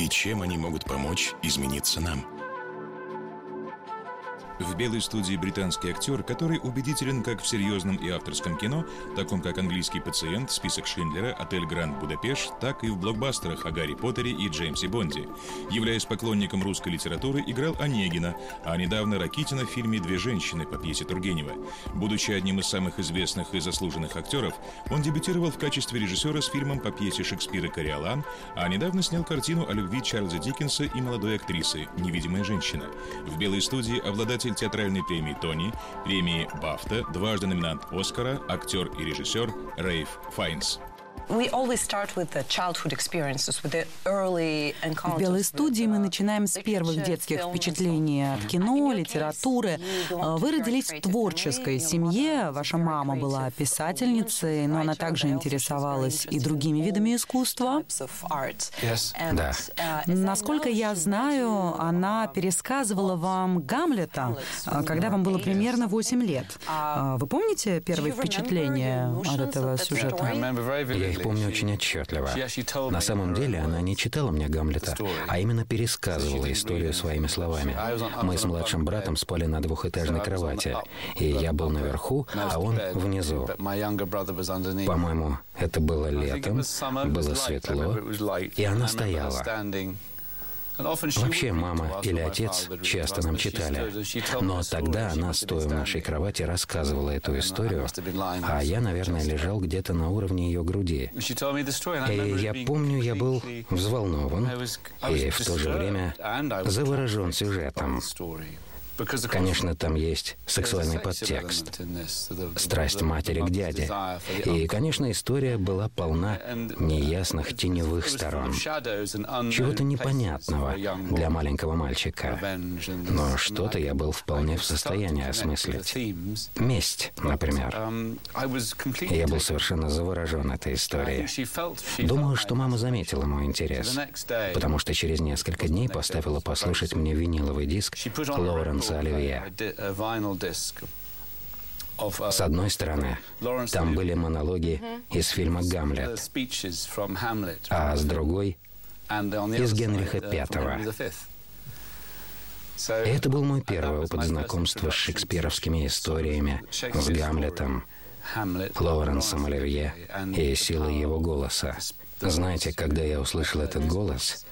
и чем они могут помочь измениться нам. В белой студии британский актер, который убедителен как в серьезном и авторском кино, таком как «Английский пациент», «Список Шиндлера», «Отель Гранд Будапешт», так и в блокбастерах о Гарри Поттере и Джеймсе Бонде. Являясь поклонником русской литературы, играл Онегина, а недавно Ракитина в фильме «Две женщины» по пьесе Тургенева. Будучи одним из самых известных и заслуженных актеров, он дебютировал в качестве режиссера с фильмом по пьесе Шекспира «Кориолан», а недавно снял картину о любви Чарльза Диккенса и молодой актрисы «Невидимая женщина». В белой студии обладатель победитель театральной премии «Тони», премии «Бафта», дважды номинант «Оскара», актер и режиссер Рейф Файнс. В белой студии мы начинаем с первых детских впечатлений от кино, литературы. А, вы родились в творческой семье, ваша мама была писательницей, но она также интересовалась и другими видами искусства. Да. Насколько я знаю, она пересказывала вам Гамлета, а, когда вам было примерно 8 лет. А, вы помните первые впечатления от этого сюжета? Я их помню очень отчетливо. На самом деле она не читала мне Гамлета, а именно пересказывала историю своими словами. Мы с младшим братом спали на двухэтажной кровати, и я был наверху, а он внизу. По-моему, это было летом, было светло, и она стояла. Вообще, мама или отец часто нам читали. Но тогда она, стоя в нашей кровати, рассказывала эту историю, а я, наверное, лежал где-то на уровне ее груди. И я помню, я был взволнован и в то же время заворожен сюжетом. Конечно, там есть сексуальный подтекст, страсть матери к дяде. И, конечно, история была полна неясных теневых сторон, чего-то непонятного для маленького мальчика. Но что-то я был вполне в состоянии осмыслить. Месть, например. Я был совершенно заворожен этой историей. Думаю, что мама заметила мой интерес, потому что через несколько дней поставила послушать мне виниловый диск Лоуренса Лоуренса Оливье. С одной стороны, там были монологи из фильма «Гамлет», а с другой — из Генриха Пятого. Это был мой первый опыт знакомства с шекспировскими историями, с Гамлетом, Лоуренсом Оливье и силой его голоса. Знаете, когда я услышал этот голос,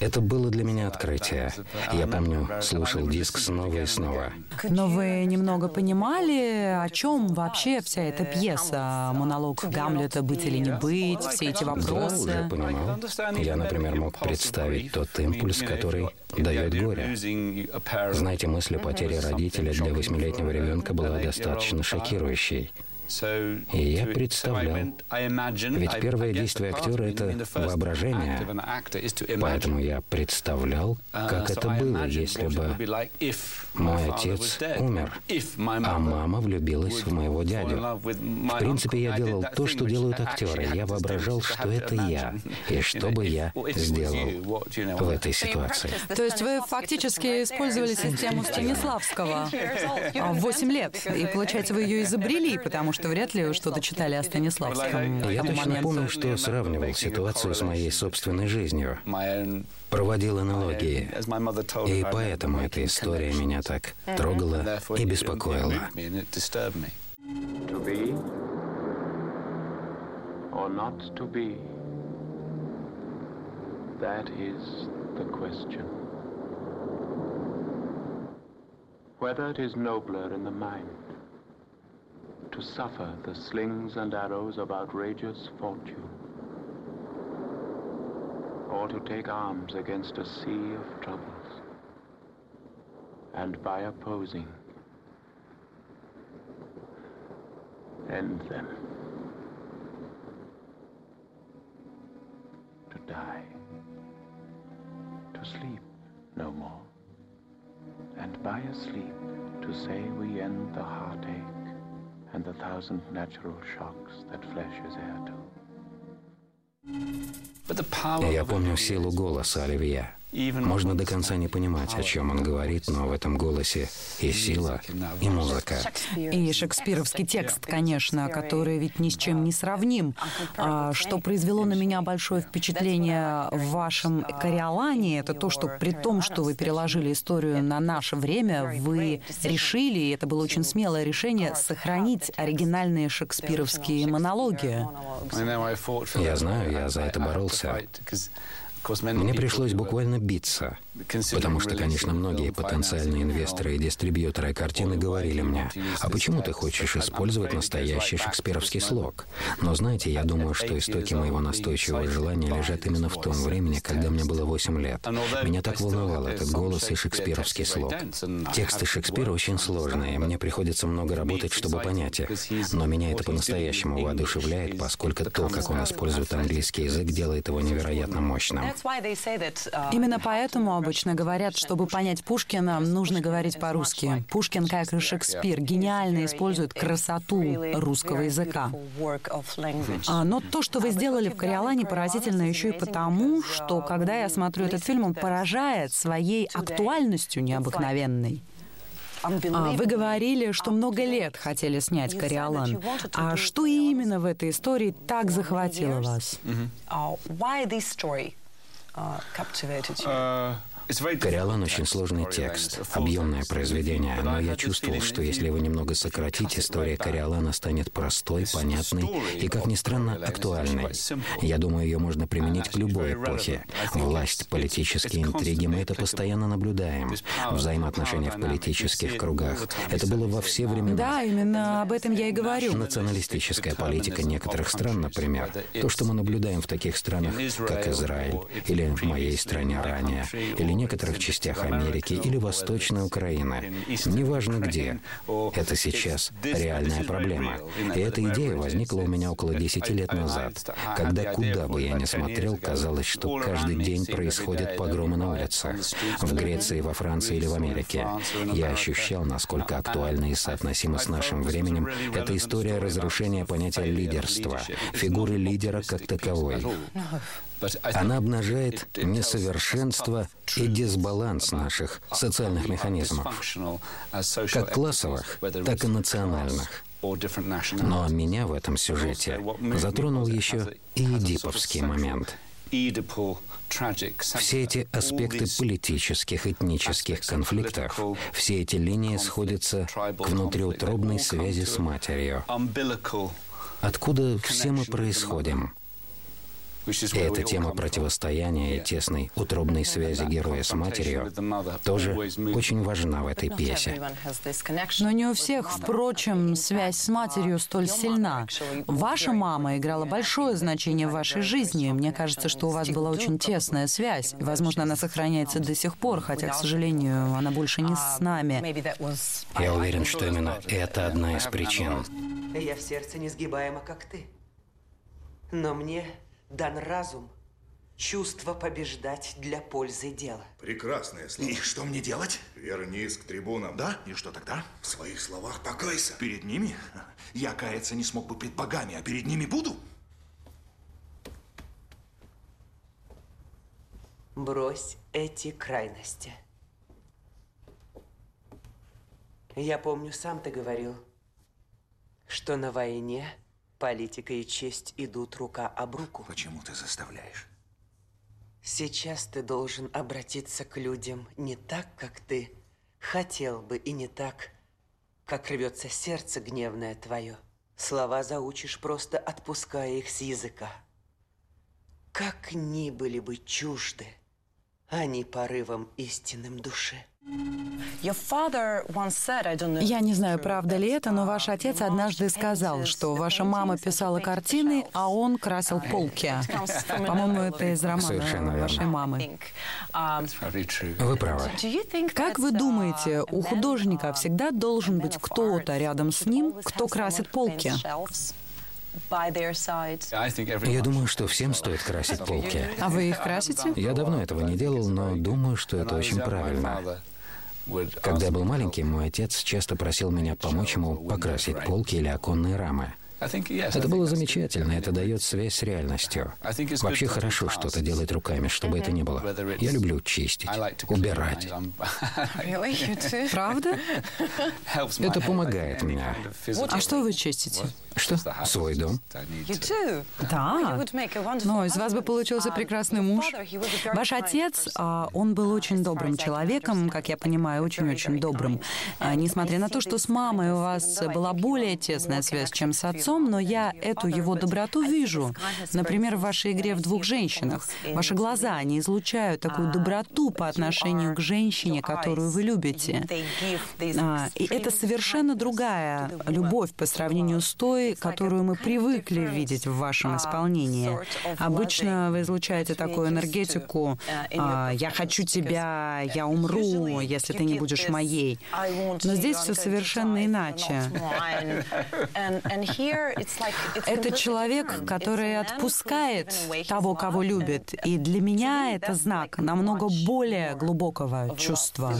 это было для меня открытие. Я помню, слушал диск снова и снова. Но вы немного понимали, о чем вообще вся эта пьеса? Монолог Гамлета «Быть или не быть», все эти вопросы? Да, уже понимал. Я, например, мог представить тот импульс, который дает горе. Знаете, мысль о потере родителя для восьмилетнего ребенка была достаточно шокирующей. И я представлял, ведь первое действие актера — это воображение, поэтому я представлял, как это было, если бы мой отец умер, а мама влюбилась в моего дядю. В принципе, я делал то, что делают актеры. Я воображал, что это я, и что бы я сделал в этой ситуации. То есть вы фактически использовали систему Станиславского в 8 лет, и, получается, вы ее изобрели, потому что вряд ли вы что-то читали о Станиславском. Я точно помню, что сравнивал ситуацию с моей собственной жизнью. Проводил аналогии. И поэтому эта история меня так трогала и беспокоила. That is the question. Whether it is nobler in the mind to suffer the slings and arrows of outrageous fortune, or to take arms against a sea of troubles, and by opposing, end them. To die, to sleep no more. And by a sleep to say we end the heartache and the thousand natural shocks that flesh is heir to. Я помню силу голоса Оливье. Можно до конца не понимать, о чем он говорит, но в этом голосе и сила, и музыка. И шекспировский текст, конечно, который ведь ни с чем не сравним. А, что произвело на меня большое впечатление в вашем «Кориолане», это то, что при том, что вы переложили историю на наше время, вы решили, и это было очень смелое решение, сохранить оригинальные шекспировские монологи. Я знаю, я за это боролся. Мне пришлось буквально биться, потому что, конечно, многие потенциальные инвесторы и дистрибьюторы картины говорили мне, а почему ты хочешь использовать настоящий шекспировский слог? Но знаете, я думаю, что истоки моего настойчивого желания лежат именно в том времени, когда мне было 8 лет. Меня так волновал этот голос и шекспировский слог. Тексты Шекспира очень сложные, мне приходится много работать, чтобы понять их. Но меня это по-настоящему воодушевляет, поскольку то, как он использует английский язык, делает его невероятно мощным. Uh, Именно поэтому обычно говорят, чтобы понять Пушкина, нужно говорить по-русски. Пушкин, как и Шекспир, гениально использует красоту русского языка. А, но то, что вы сделали в «Кориолане», поразительно еще и потому, что когда я смотрю этот фильм, он поражает своей актуальностью необыкновенной. А, вы говорили, что много лет хотели снять «Кориолан». А что именно в этой истории так захватило вас? Captivated you? Uh, Кориолан очень сложный текст, объемное произведение, но я чувствовал, что если его немного сократить, история Кориолана станет простой, понятной и, как ни странно, актуальной. Я думаю, ее можно применить к любой эпохе. Власть, политические интриги, мы это постоянно наблюдаем. Взаимоотношения в политических кругах. Это было во все времена. Да, именно об этом я и говорю. Националистическая политика некоторых стран, например. То, что мы наблюдаем в таких странах, как Израиль, или в моей стране ранее, или некоторых частях Америки или Восточной Украины. Неважно где. Это сейчас реальная проблема. И эта идея возникла у меня около 10 лет назад, когда куда бы я ни смотрел, казалось, что каждый день происходят погромы на улицах. В Греции, во Франции или в Америке. Я ощущал, насколько актуальна и соотносима с нашим временем эта история разрушения понятия лидерства, фигуры лидера как таковой. Она обнажает несовершенство и дисбаланс наших социальных механизмов, как классовых, так и национальных. Но меня в этом сюжете затронул еще и эдиповский момент. Все эти аспекты политических, этнических конфликтов, все эти линии сходятся к внутриутробной связи с матерью. Откуда все мы происходим? И эта тема противостояния и тесной утробной связи героя с матерью тоже очень важна в этой пьесе. Но не у всех, впрочем, связь с матерью столь сильна. Ваша мама играла большое значение в вашей жизни. Мне кажется, что у вас была очень тесная связь. Возможно, она сохраняется до сих пор, хотя, к сожалению, она больше не с нами. Я уверен, что именно это одна из причин. Я в сердце несгибаема, как ты. Но мне дан разум, чувство побеждать для пользы дела. Прекрасное слово. И что мне делать? Вернись к трибунам. Да? И что тогда? В своих словах покайся. Перед ними? Я каяться не смог бы пред богами, а перед ними буду? Брось эти крайности. Я помню, сам ты говорил, что на войне Политика и честь идут рука об руку. Почему ты заставляешь? Сейчас ты должен обратиться к людям не так, как ты хотел бы, и не так, как рвется сердце гневное твое. Слова заучишь, просто отпуская их с языка. Как ни были бы чужды, они порывом истинным души. Я не знаю, правда ли это, но ваш отец однажды сказал, что ваша мама писала картины, а он красил полки. По-моему, это из романа вашей мамы. Вы правы. Как вы думаете, у художника всегда должен быть кто-то рядом с ним, кто красит полки? Я думаю, что всем стоит красить полки. А вы их красите? Я давно этого не делал, но думаю, что это очень правильно. Когда я был маленьким, мой отец часто просил меня помочь ему покрасить полки или оконные рамы. Это было замечательно, это дает связь с реальностью. Вообще хорошо что-то делать руками, чтобы это не было. Я люблю чистить, убирать. Правда? Это помогает мне. А что вы чистите? Что? Свой дом. Да. Но из вас бы получился прекрасный муж. Ваш отец, а, он был очень добрым человеком, как я понимаю, очень-очень добрым. А, несмотря на то, что с мамой у вас была более тесная связь, чем с отцом, но я эту его доброту вижу. Например, в вашей игре в двух женщинах. Ваши глаза, они излучают такую доброту по отношению к женщине, которую вы любите. А, и это совершенно другая любовь по сравнению с той, которую мы привыкли видеть в вашем исполнении. Обычно вы излучаете такую энергетику а, «я хочу тебя, я умру, если ты не будешь моей». Но здесь все совершенно иначе. Это человек, который отпускает того, кого любит. И для меня это знак намного более глубокого чувства.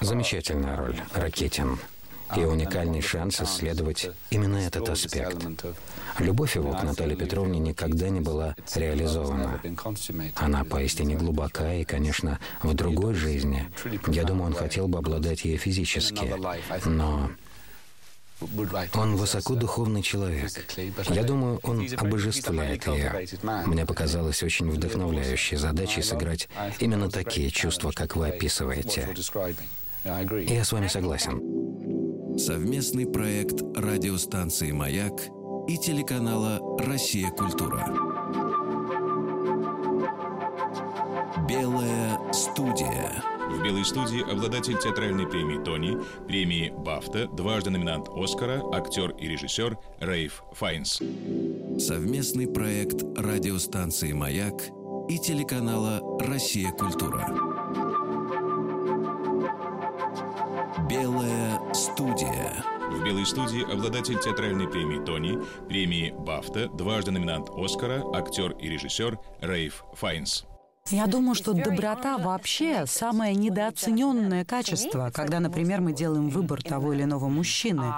Замечательная роль, Ракетин и уникальный шанс исследовать именно этот аспект. Любовь его к Наталье Петровне никогда не была реализована. Она поистине глубока, и, конечно, в другой жизни, я думаю, он хотел бы обладать ей физически, но он высоко духовный человек. Я думаю, он обожествляет ее. Мне показалось очень вдохновляющей задачей сыграть именно такие чувства, как вы описываете. Я с вами согласен. Совместный проект радиостанции «Маяк» и телеканала «Россия. Культура». Белая студия. В «Белой студии» обладатель театральной премии «Тони», премии «Бафта», дважды номинант «Оскара», актер и режиссер Рейф Файнс. Совместный проект радиостанции «Маяк» и телеканала «Россия. Культура». Белая студия. В «Белой студии» обладатель театральной премии «Тони», премии «Бафта», дважды номинант «Оскара», актер и режиссер Рейф Файнс. Я думаю, что доброта вообще самое недооцененное качество, когда, например, мы делаем выбор того или иного мужчины.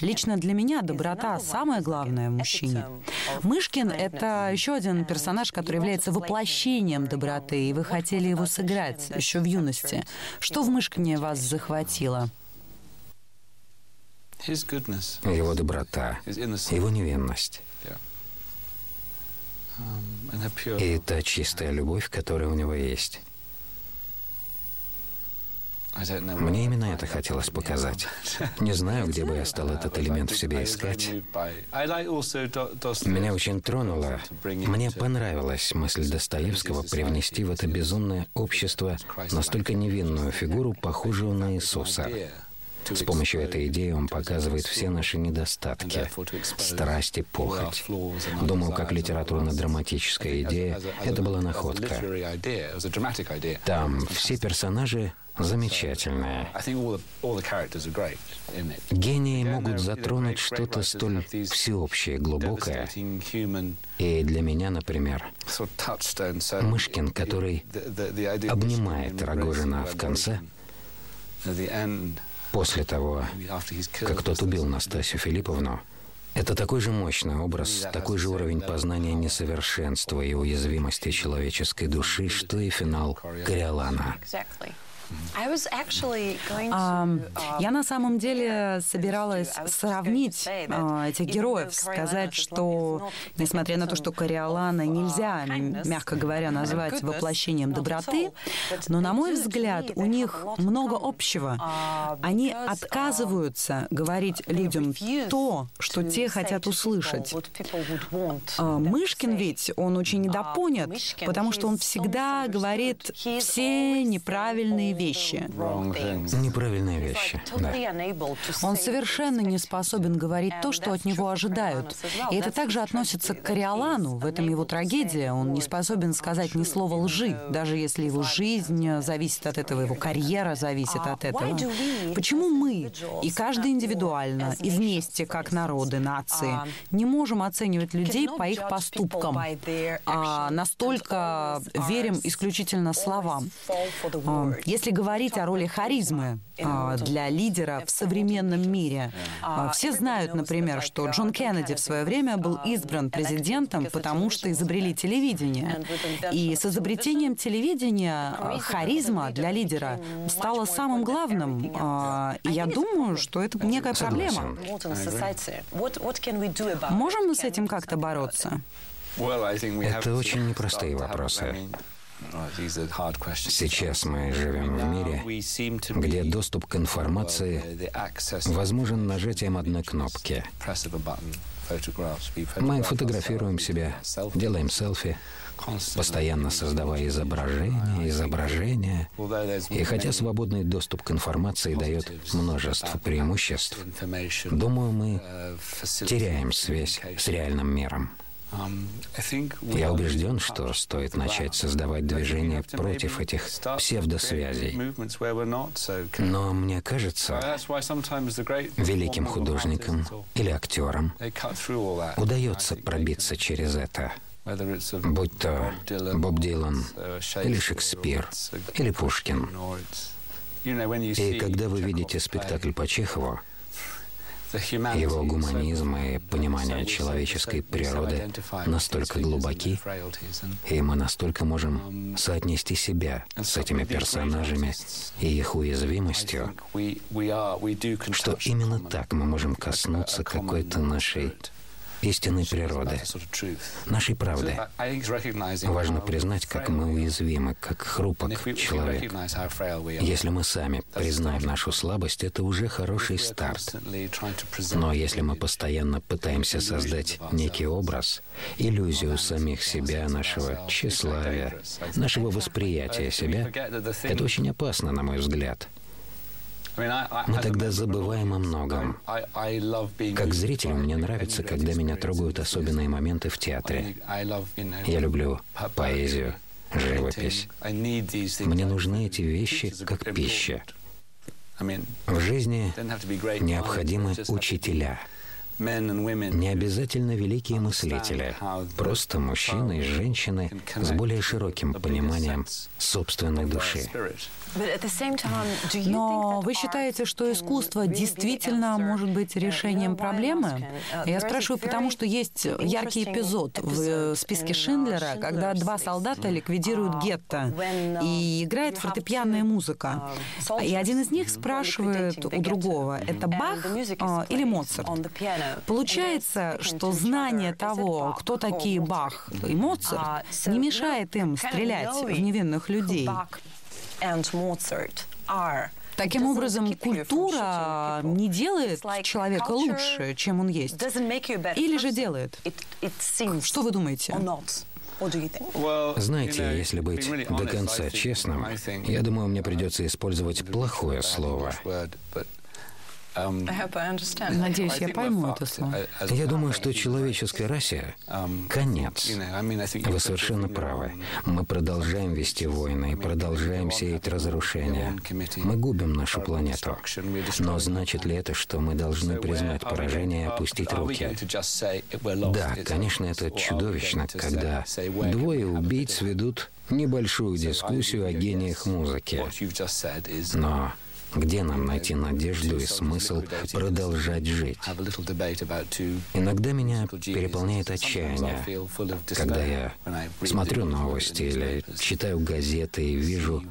Лично для меня доброта самое главное в мужчине. Мышкин — это еще один персонаж, который является воплощением доброты, и вы хотели его сыграть еще в юности. Что в Мышкине вас захватило? Его доброта, его невинность. И та чистая любовь, которая у него есть. Мне именно это хотелось показать. Не знаю, где бы я стал этот элемент в себе искать. Меня очень тронуло, мне понравилась мысль Достоевского привнести в это безумное общество настолько невинную фигуру, похожую на Иисуса. С помощью этой идеи он показывает все наши недостатки, страсти, похоть. Думаю, как литературно-драматическая идея, это была находка. Там все персонажи замечательные. Гении могут затронуть что-то столь всеобщее, глубокое. И для меня, например, Мышкин, который обнимает Рогожина в конце, после того, как тот убил Настасью Филипповну, это такой же мощный образ, такой же уровень познания несовершенства и уязвимости человеческой души, что и финал Кориолана. Я на самом деле собиралась сравнить а, этих героев, сказать, что, несмотря на то, что Кориолана нельзя, мягко говоря, назвать воплощением доброты, но, на мой взгляд, у них много общего. Они отказываются говорить людям то, что те хотят услышать. А, Мышкин ведь, он очень недопонят, потому что он всегда говорит все неправильные вещи. Неправильные вещи, да. Он совершенно не способен говорить то, что от него ожидают. И это также относится к Кориолану. В этом его трагедия. Он не способен сказать ни слова лжи, даже если его жизнь зависит от этого, его карьера зависит от этого. Почему мы, и каждый индивидуально, и вместе, как народы, нации, не можем оценивать людей по их поступкам, а настолько верим исключительно словам? Если говорить о роли харизмы а, для лидера в современном мире, а, все знают, например, что Джон Кеннеди в свое время был избран президентом, потому что изобрели телевидение. И с изобретением телевидения харизма для лидера стала самым главным. И я думаю, что это некая проблема. Можем мы с этим как-то бороться? Это очень непростые вопросы. Сейчас мы живем в мире, где доступ к информации возможен нажатием одной кнопки. Мы фотографируем себя, делаем селфи, постоянно создавая изображения, изображения. И хотя свободный доступ к информации дает множество преимуществ, думаю, мы теряем связь с реальным миром. Um, Я убежден, что стоит начать создавать движение против этих псевдосвязей. Но мне кажется, великим художникам или актерам удается пробиться через это. Будь то Боб Дилан, или Шекспир, или Пушкин. И когда вы видите спектакль по Чехову, его гуманизм и понимание человеческой природы настолько глубоки, и мы настолько можем соотнести себя с этими персонажами и их уязвимостью, что именно так мы можем коснуться какой-то нашей истинной природы, нашей правды. Важно признать, как мы уязвимы, как хрупок человек. Если мы сами признаем нашу слабость, это уже хороший старт. Но если мы постоянно пытаемся создать некий образ, иллюзию самих себя, нашего тщеславия, нашего восприятия себя, это очень опасно, на мой взгляд. Мы тогда забываем о многом. Как зритель мне нравится, когда меня трогают особенные моменты в театре. Я люблю поэзию, живопись. Мне нужны эти вещи как пища. В жизни необходимы учителя. Не обязательно великие мыслители, просто мужчины и женщины с более широким пониманием собственной души. Но вы считаете, что искусство действительно может быть решением проблемы? Я спрашиваю, потому что есть яркий эпизод в э, списке Шиндлера, когда два солдата ликвидируют гетто, и играет фортепианная музыка. И один из них спрашивает у другого, это Бах а, или Моцарт? Получается, что знание того, кто такие Бах и Моцарт, не мешает им стрелять в невинных людей. Таким образом, культура не делает человека лучше, чем он есть. Или же делает? Что вы думаете? Знаете, если быть до конца честным, я думаю, мне придется использовать плохое слово. Um, Надеюсь, я пойму это слово. Я думаю, что человеческой расе um, конец. Вы совершенно правы. Мы продолжаем вести войны и продолжаем сеять разрушения. Мы губим нашу планету. Но значит ли это, что мы должны признать поражение и опустить руки? Да, конечно, это чудовищно, когда двое убийц ведут небольшую дискуссию о гениях музыки. Но где нам найти надежду и смысл продолжать жить? Иногда меня переполняет отчаяние, когда я смотрю новости или читаю газеты и вижу,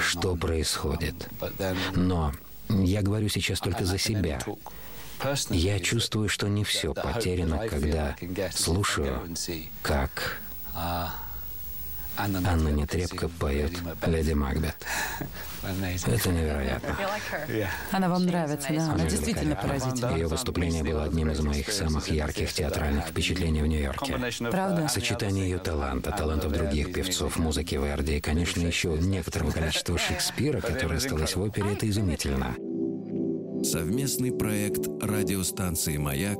что происходит. Но я говорю сейчас только за себя. Я чувствую, что не все потеряно, когда слушаю, как Анна Нетребко поет «Леди Макбет». Это невероятно. Она вам нравится, да? Она действительно поразительна. Ее выступление было одним из моих самых ярких театральных впечатлений в Нью-Йорке. Правда? Сочетание ее таланта, талантов других певцов, музыки Верди и, конечно, еще некоторого количества Шекспира, которое осталось в опере, это изумительно. Совместный проект радиостанции «Маяк»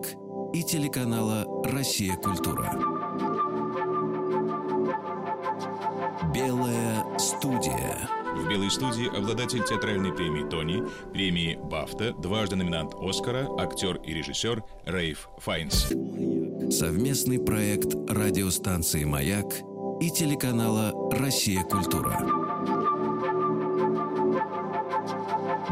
и телеканала «Россия. Культура». Белая студия. В «Белой студии» обладатель театральной премии «Тони», премии «Бафта», дважды номинант «Оскара», актер и режиссер Рейф Файнс. Совместный проект радиостанции «Маяк» и телеканала «Россия. Культура».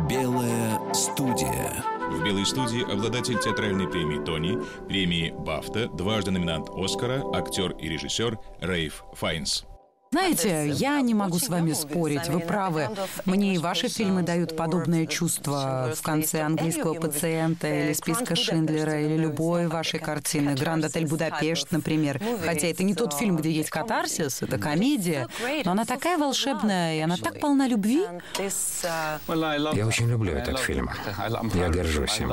Белая студия. В «Белой студии» обладатель театральной премии «Тони», премии «Бафта», дважды номинант «Оскара», актер и режиссер Рейф Файнс. Знаете, я не могу с вами спорить, вы правы. Мне и ваши фильмы дают подобное чувство в конце «Английского пациента» или «Списка Шиндлера» или любой вашей картины. «Гранд Отель Будапешт», например. Хотя это не тот фильм, где есть катарсис, это комедия, но она такая волшебная, и она так полна любви. Я очень люблю этот фильм. Я горжусь им.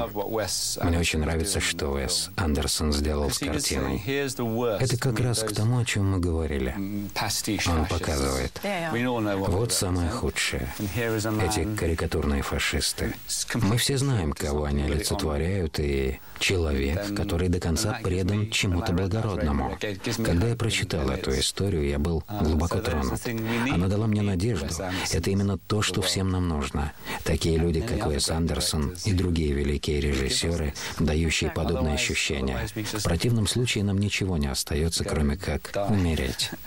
Мне очень нравится, что Уэс Андерсон сделал с картиной. Это как раз к тому, о чем мы говорили. Он показывает. Вот самое худшее. Эти карикатурные фашисты. Мы все знаем, кого они олицетворяют, и человек, который до конца предан чему-то благородному. Когда я прочитал эту историю, я был глубоко тронут. Она дала мне надежду. Это именно то, что всем нам нужно. Такие люди, как Уэс Андерсон и другие великие режиссеры, дающие подобные ощущения. В противном случае нам ничего не остается, кроме как умереть.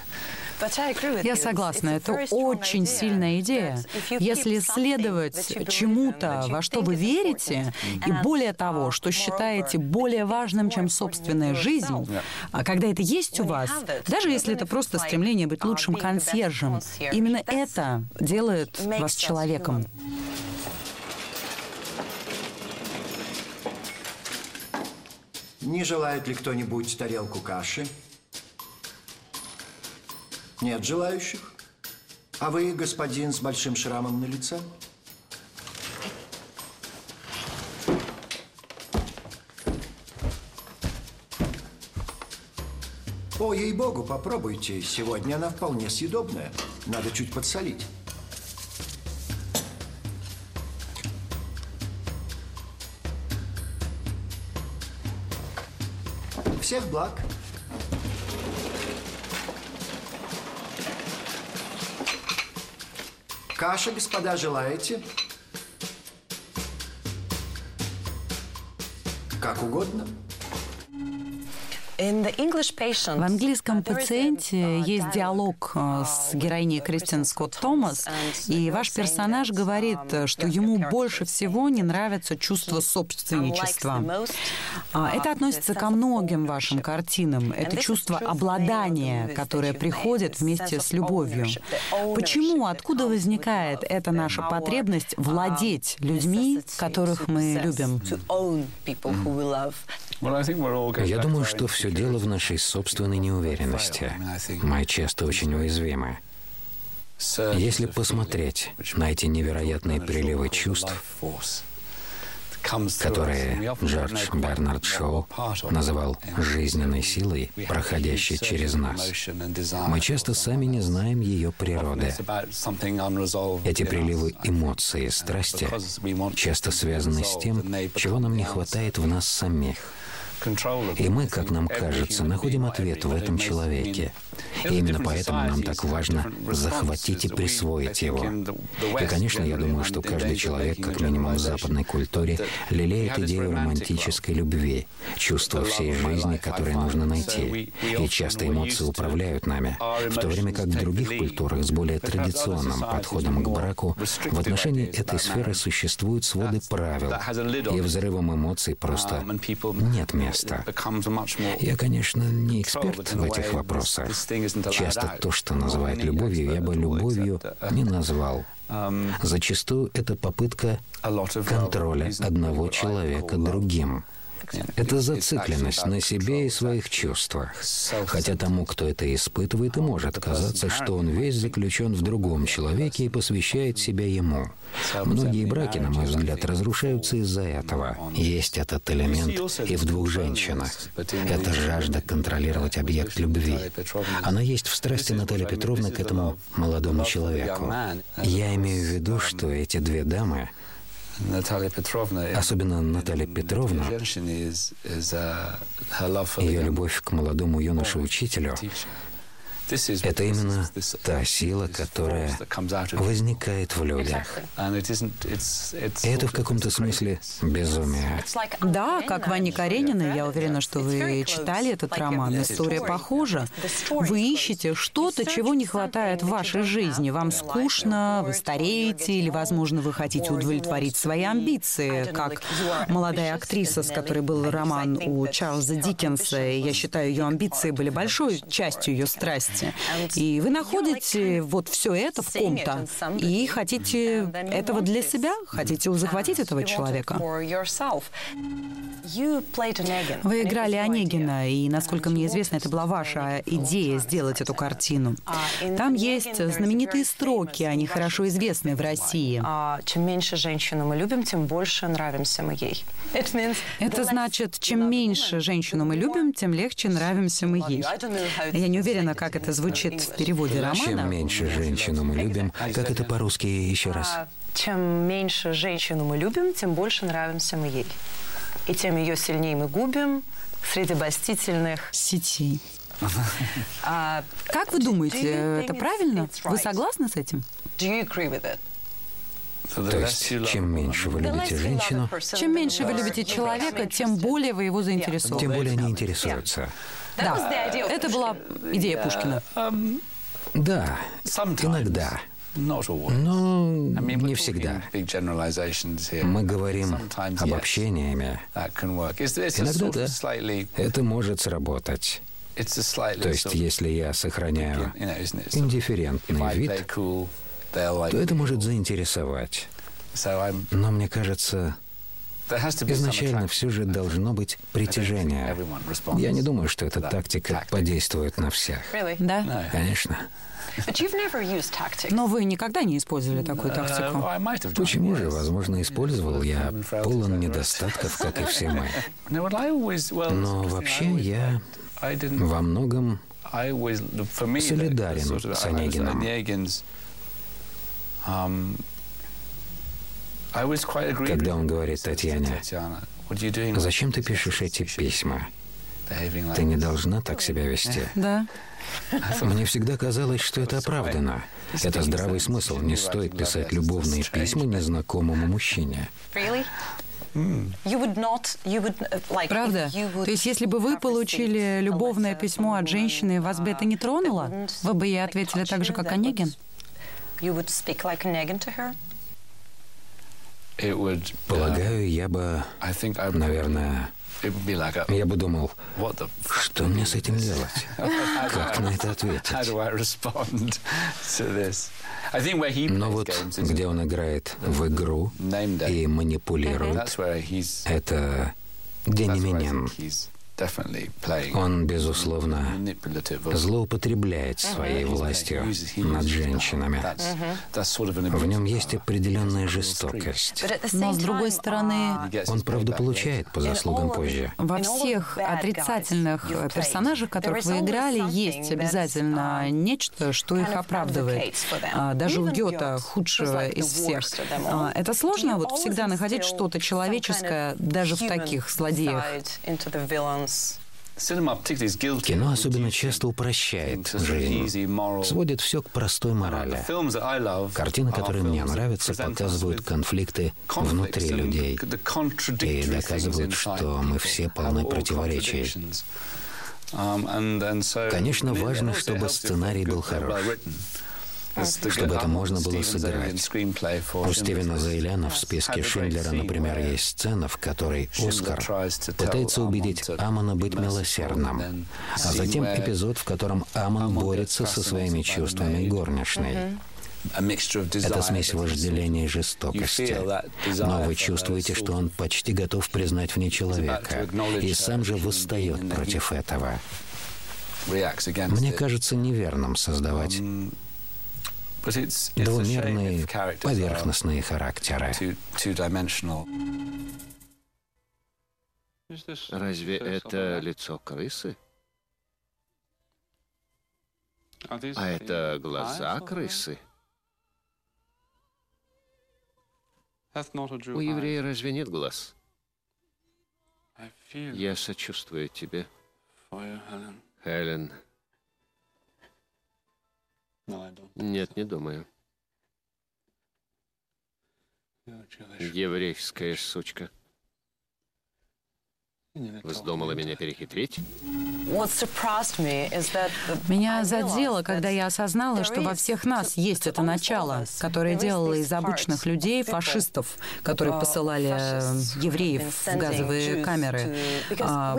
Я согласна, это очень сильная идея. Если следовать чему-то, во что вы верите, и более того, что считаете более важным, чем собственная жизнь, а когда это есть у вас, даже если это просто стремление быть лучшим консьержем, именно это делает вас человеком. Не желает ли кто-нибудь тарелку каши? Нет желающих? А вы, господин с большим шрамом на лице? О, ей-богу, попробуйте. Сегодня она вполне съедобная. Надо чуть подсолить. Всех благ. Каша, господа, желаете? Как угодно. В английском пациенте есть диалог с героиней Кристин Скотт Томас, и ваш персонаж говорит, что ему больше всего не нравится чувство собственничества. А, это относится ко многим вашим картинам. Это чувство обладания, которое приходит вместе с любовью. Почему, откуда возникает эта наша потребность владеть людьми, которых мы любим? Я думаю, что все дело в нашей собственной неуверенности. Мы часто очень уязвимы. Если посмотреть на эти невероятные приливы чувств, которые Джордж Бернард Шоу называл жизненной силой, проходящей через нас. Мы часто сами не знаем ее природы. Эти приливы эмоций и страсти часто связаны с тем, чего нам не хватает в нас самих — и мы, как нам кажется, находим ответ в этом человеке. И именно поэтому нам так важно захватить и присвоить его. И, конечно, я думаю, что каждый человек, как минимум в западной культуре, лелеет идею романтической любви, чувство всей жизни, которое нужно найти. И часто эмоции управляют нами, в то время как в других культурах с более традиционным подходом к браку в отношении этой сферы существуют своды правил, и взрывом эмоций просто нет места места. Я, конечно, не эксперт в этих вопросах. Часто то, что называют любовью, я бы любовью не назвал. Зачастую это попытка контроля одного человека другим. Это зацикленность на себе и своих чувствах. Хотя тому, кто это испытывает, и может казаться, что он весь заключен в другом человеке и посвящает себя ему. Многие браки, на мой взгляд, разрушаются из-за этого. Есть этот элемент и в двух женщинах. Это жажда контролировать объект любви. Она есть в страсти Натальи Петровны к этому молодому человеку. Я имею в виду, что эти две дамы Особенно Наталья Петровна, ее любовь к молодому юноше-учителю это именно та сила, которая возникает в людях. И это в каком-то смысле безумие. Да, как Ваня Каренина, я уверена, что вы читали этот роман. История похожа. Вы ищете что-то, чего не хватает в вашей жизни. Вам скучно, вы стареете, или, возможно, вы хотите удовлетворить свои амбиции, как молодая актриса, с которой был роман у Чарльза Диккенса. Я считаю, ее амбиции были большой частью ее страсти месте. И вы находите вот все это в ком-то и хотите этого для себя, хотите захватить этого человека. Вы играли Онегина, и, насколько мне известно, это была ваша идея сделать эту картину. Там есть знаменитые строки, они хорошо известны в России. Чем меньше женщину мы любим, тем больше нравимся мы ей. Это значит, чем меньше женщину мы любим, тем легче нравимся мы ей. Я не уверена, как это звучит в переводе романа. Чем меньше женщину мы любим, как это по-русски еще раз? А, чем меньше женщину мы любим, тем больше нравимся мы ей. И тем ее сильнее мы губим среди бастительных сетей. А, как вы думаете, это правильно? Вы согласны с этим? То есть, чем меньше вы любите женщину... Чем меньше вы любите человека, тем более вы его заинтересованы. Тем более они интересуются. Да, это была идея Пушкина. Да, иногда. Но не всегда. Мы говорим обобщениями. Иногда да, это может сработать. То есть, если я сохраняю индифферентный вид, то это может заинтересовать. Но мне кажется, изначально все же должно быть притяжение. Я не думаю, что эта тактика подействует на всех. Да? Конечно. Но вы никогда не использовали такую тактику? Почему же? Возможно, использовал. Я полон недостатков, как и все мы. Но вообще я во многом солидарен с Онегином. Когда он говорит Татьяне, зачем ты пишешь эти письма? Ты не должна так себя вести. Да. Мне всегда казалось, что это оправдано. Это здравый смысл. Не стоит писать любовные письма незнакомому мужчине. Правда? То есть, если бы вы получили любовное письмо от женщины, вас бы это не тронуло? Вы бы ей ответили так же, как Онегин? Полагаю, я бы, наверное, я бы думал, что мне с этим делать? Как на это ответить? Но вот где он играет в игру и манипулирует, это Денеменен. Он, безусловно, злоупотребляет своей властью над женщинами. В нем есть определенная жестокость. Но, с другой стороны... Он, правда, получает по заслугам позже. Во всех отрицательных персонажах, которых вы играли, есть обязательно нечто, что их оправдывает. А, даже у Гёта, худшего из всех. А, это сложно вот всегда находить что-то человеческое даже в таких злодеях. Кино особенно часто упрощает жизнь, сводит все к простой морали. Картины, которые мне нравятся, показывают конфликты внутри людей и доказывают, что мы все полны противоречий. Um, Конечно, важно, чтобы сценарий был хорош чтобы это можно было сыграть. У Стивена Зайляна в списке Шиндлера, например, есть сцена, в которой Оскар пытается убедить Амона быть милосердным, а затем эпизод, в котором Амон борется со своими чувствами горничной. Это смесь вожделения и жестокости. Но вы чувствуете, что он почти готов признать вне человека, и сам же восстает против этого. Мне кажется неверным создавать двумерные поверхностные характеры. Разве это лицо крысы? А это глаза крысы? У еврея разве нет глаз? Я сочувствую тебе, Хелен. Нет, не думаю. Еврейская сучка. Вздумала меня перехитрить? Меня задело, когда я осознала, что во всех нас есть это начало, которое делало из обычных людей фашистов, которые посылали э, евреев в газовые камеры. А,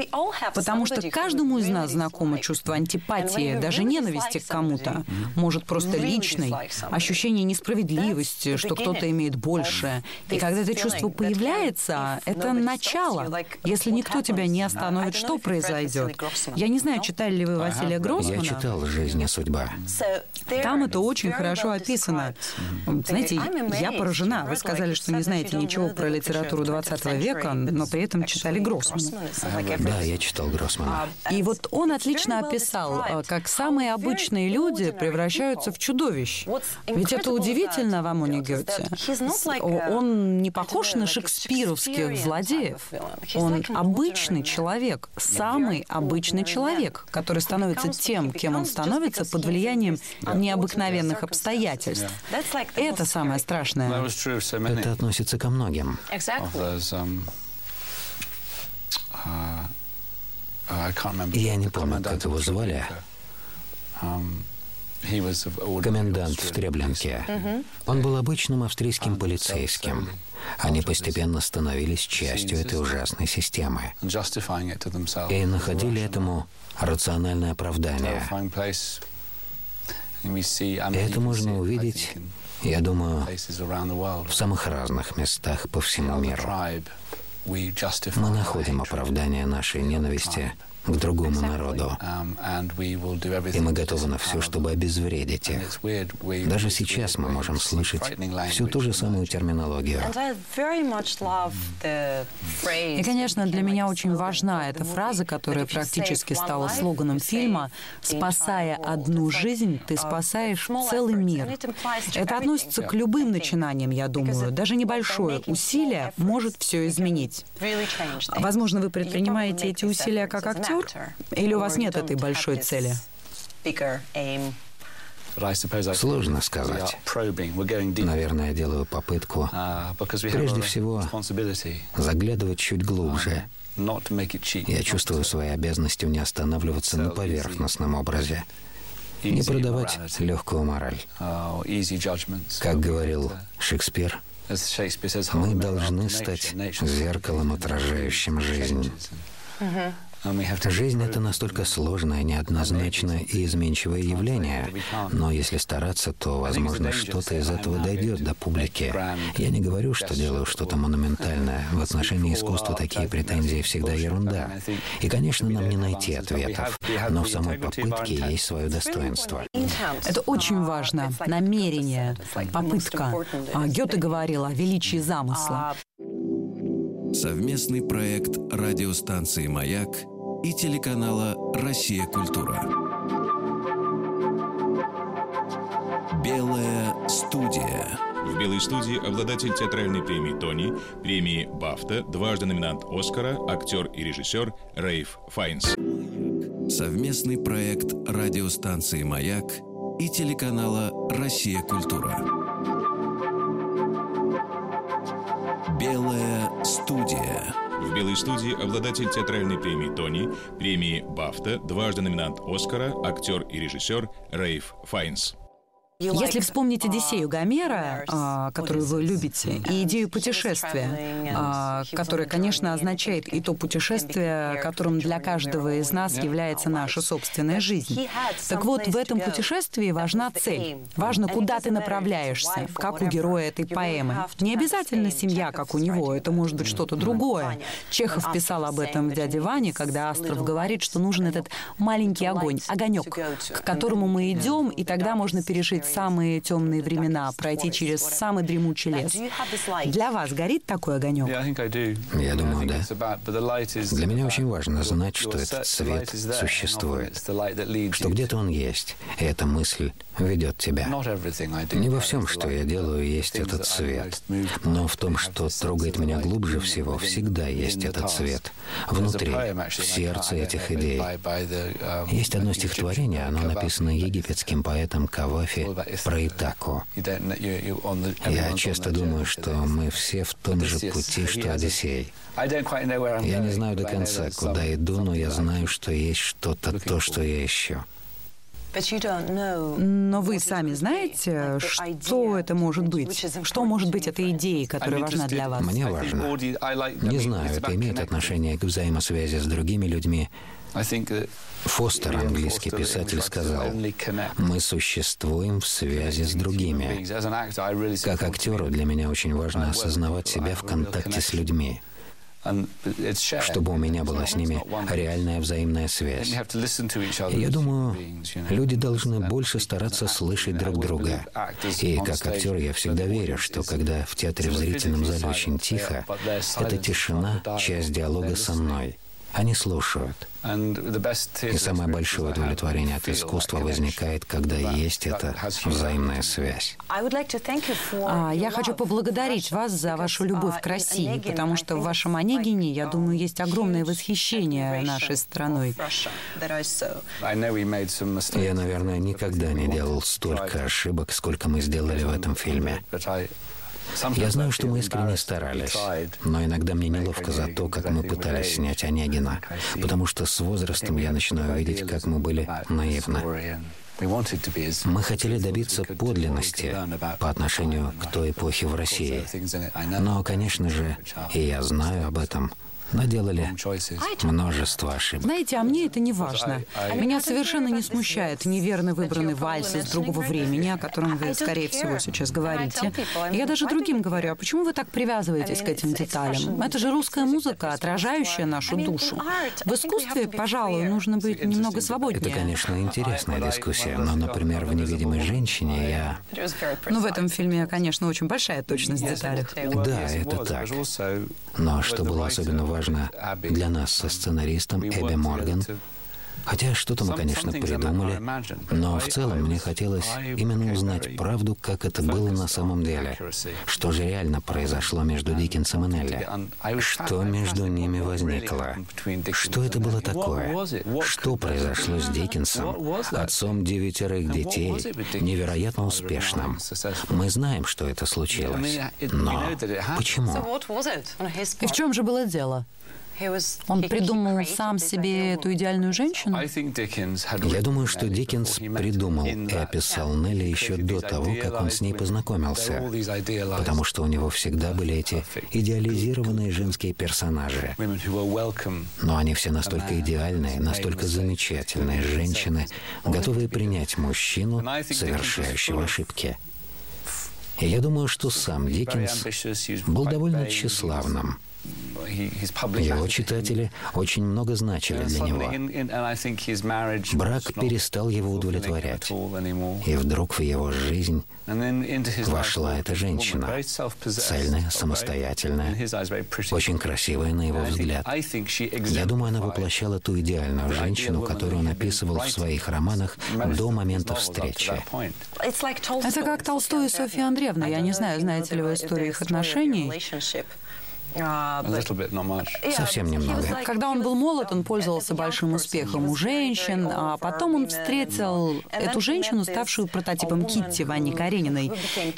потому что каждому из нас знакомо чувство антипатии, даже ненависти к кому-то. Может, просто личной. Ощущение несправедливости, что кто-то имеет больше. И когда это чувство появляется, это начало. Если никто тебя не остановит, что произойдет? Я не знаю, читали ли вы Василия Гроссмана. Я читал «Жизнь и судьба». Там это очень хорошо описано. Знаете, я поражена. Вы сказали, что не знаете ничего про литературу 20 века, но при этом читали Гроссмана. Да, я читал Гроссмана. И вот он отлично описал, э, как самые обычные люди превращаются в чудовищ. Ведь это удивительно в Амоне Гёте. Он не похож на шекспировских злодеев. Он обычный человек, самый обычный человек, который становится тем, кем он становится под влиянием необыкновенных обстоятельств. Это самое страшное. Это относится ко многим. Я не помню, как его звали. Комендант в Треблинке. Он был обычным австрийским полицейским. Они постепенно становились частью этой ужасной системы и находили этому рациональное оправдание. Это можно увидеть, я думаю, в самых разных местах по всему миру. Мы находим оправдание нашей ненависти к другому народу. Um, И мы готовы на все, чтобы обезвредить их. Даже сейчас мы можем слышать всю ту же самую терминологию. И, конечно, для меня очень важна эта фраза, которая практически стала слоганом фильма «Спасая одну жизнь, ты спасаешь целый мир». Это относится к любым начинаниям, я думаю. Даже небольшое усилие может все изменить. Возможно, вы предпринимаете эти усилия как актер, актер? Или у вас нет этой большой цели? Сложно сказать. Наверное, я делаю попытку, прежде всего, заглядывать чуть глубже. Я чувствую своей обязанностью не останавливаться на поверхностном образе, не продавать легкую мораль. Как говорил Шекспир, мы должны стать зеркалом, отражающим жизнь. Жизнь — это настолько сложное, неоднозначное и изменчивое явление. Но если стараться, то, возможно, что-то из этого дойдет до публики. Я не говорю, что делаю что-то монументальное. В отношении искусства такие претензии всегда ерунда. И, конечно, нам не найти ответов. Но в самой попытке есть свое достоинство. Это очень важно. Намерение, попытка. А Гёте говорил о величии замысла. Совместный проект радиостанции «Маяк» и телеканала «Россия. Культура». Белая студия. В «Белой студии» обладатель театральной премии «Тони», премии «Бафта», дважды номинант «Оскара», актер и режиссер Рейф Файнс. Совместный проект радиостанции «Маяк» и телеканала «Россия. Культура». «Белой студии» обладатель театральной премии «Тони», премии «Бафта», дважды номинант «Оскара», актер и режиссер Рейф Файнс. Если вспомнить Одиссею Гомера, а, которую вы любите, и идею путешествия, а, которое, конечно, означает и то путешествие, которым для каждого из нас является наша собственная жизнь. Так вот, в этом путешествии важна цель. Важно, куда ты направляешься, как у героя этой поэмы. Не обязательно семья, как у него, это может быть что-то другое. Чехов писал об этом в «Дяде Ване», когда Астров говорит, что нужен этот маленький огонь, огонек, к которому мы идем, и тогда можно пережить самые темные времена, пройти через самый дремучий лес. Для вас горит такой огонек? Я думаю, да. Для меня очень важно знать, что этот свет существует, что где-то он есть, и эта мысль ведет тебя. Не во всем, что я делаю, есть этот свет, но в том, что трогает меня глубже всего, всегда есть этот свет. Внутри, в сердце этих идей. Есть одно стихотворение, оно написано египетским поэтом Кавафи про Итаку. Я часто думаю, что мы все в том же пути, что Одиссей. Я не знаю до конца, куда иду, но я знаю, что есть что-то, то, что я ищу. Но вы сами знаете, что это может быть? Что может быть этой идеей, которая важна для вас? Мне важно. Не знаю, это имеет отношение к взаимосвязи с другими людьми. Фостер, английский писатель, сказал, «Мы существуем в связи с другими». Как актеру для меня очень важно осознавать себя в контакте с людьми чтобы у меня была с ними реальная взаимная связь. Я думаю, люди должны больше стараться слышать друг друга. И как актер я всегда верю, что когда в театре в зрительном зале очень тихо, эта тишина — часть диалога со мной. Они слушают. И самое большое удовлетворение от искусства возникает, когда есть эта взаимная связь. А, я хочу поблагодарить вас за вашу любовь к России, потому что в вашем Онегине, я думаю, есть огромное восхищение нашей страной. Я, наверное, никогда не делал столько ошибок, сколько мы сделали в этом фильме. Я знаю, что мы искренне старались, но иногда мне неловко за то, как мы пытались снять Онегина, потому что с возрастом я начинаю видеть, как мы были наивны. Мы хотели добиться подлинности по отношению к той эпохе в России. Но, конечно же, и я знаю об этом, наделали множество ошибок. Знаете, а мне это не важно. Меня совершенно не смущает неверно выбранный вальс из другого времени, о котором вы, скорее всего, сейчас говорите. Я даже другим говорю, а почему вы так привязываетесь к этим деталям? Это же русская музыка, отражающая нашу душу. В искусстве, пожалуй, нужно быть немного свободнее. Это, конечно, интересная дискуссия, но, например, в «Невидимой женщине» я... Ну, в этом фильме, конечно, очень большая точность в деталях. Да, это так. Но что было особенно важно, важно для нас со сценаристом Эбби Морган. Хотя что-то мы, конечно, придумали, но в целом мне хотелось именно узнать правду, как это было на самом деле. Что же реально произошло между Диккенсом и Нелли? Что между ними возникло? Что это было такое? Что произошло с Диккенсом, отцом девятерых детей, невероятно успешным? Мы знаем, что это случилось. Но почему? И в чем же было дело? Он придумал сам себе эту идеальную женщину? Я думаю, что Диккенс придумал и описал Нелли еще до того, как он с ней познакомился, потому что у него всегда были эти идеализированные женские персонажи. Но они все настолько идеальные, настолько замечательные женщины, готовые принять мужчину, совершающего ошибки. И я думаю, что сам Диккенс был довольно тщеславным. Его читатели очень много значили для него. Брак перестал его удовлетворять. И вдруг в его жизнь вошла эта женщина. Цельная, самостоятельная, очень красивая на его взгляд. Я думаю, она воплощала ту идеальную женщину, которую он описывал в своих романах до момента встречи. Это как Толстой и Софья Андреевна. Я не знаю, знаете ли вы историю их отношений. Совсем немного. Когда он был молод, он пользовался большим успехом у женщин, а потом он встретил эту женщину, ставшую прототипом Китти Вани Карениной.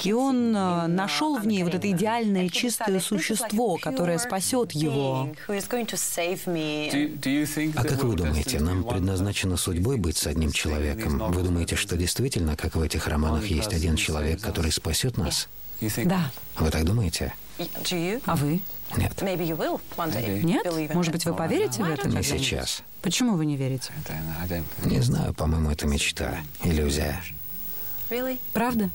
И он э, нашел в ней вот это идеальное чистое существо, которое спасет его. А как вы думаете, нам предназначено судьбой быть с одним человеком? Вы думаете, что действительно, как в этих романах, есть один человек, который спасет нас? Да. Вы так думаете? А вы? Нет. Нет? Может быть, вы поверите в это? Не сейчас. Почему вы не верите? Не знаю, по-моему, это мечта, иллюзия. Правда?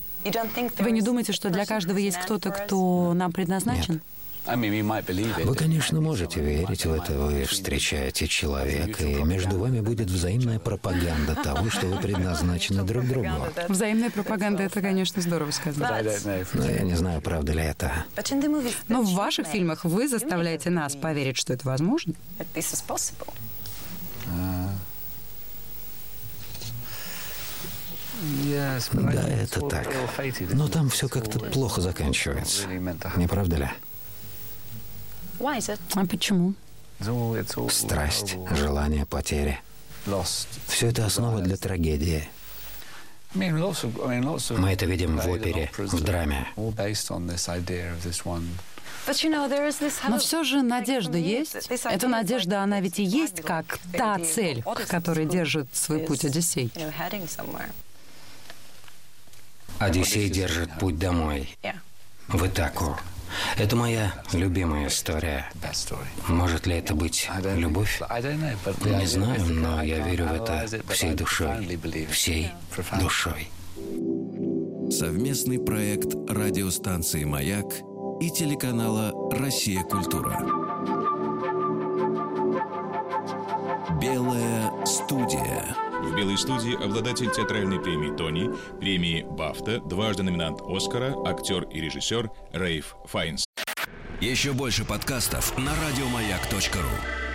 Вы не думаете, что для каждого есть кто-то, кто нам предназначен? Нет. Вы, конечно, можете верить в это. Вы встречаете человека, и между вами будет взаимная пропаганда того, что вы предназначены друг другу. Взаимная пропаганда — это, конечно, здорово сказано. Но я не знаю, правда ли это. Но в ваших фильмах вы заставляете нас поверить, что это возможно. Да, это так. Но там все как-то плохо заканчивается. Не правда ли? А почему? Страсть, желание, потери. Все это основа для трагедии. Мы это видим в опере, в драме. Но все же надежда есть. Эта надежда, она ведь и есть как та цель, к которой держит свой путь Одиссей. Одиссей держит путь домой, в Итаку. Это моя любимая история. Может ли это быть любовь? Не знаю, но я верю в это всей душой. Всей душой. Совместный проект радиостанции «Маяк» и телеканала «Россия. Культура». Студия. В «Белой студии» обладатель театральной премии «Тони», премии «Бафта», дважды номинант «Оскара», актер и режиссер Рейф Файнс. Еще больше подкастов на радиомаяк.ру.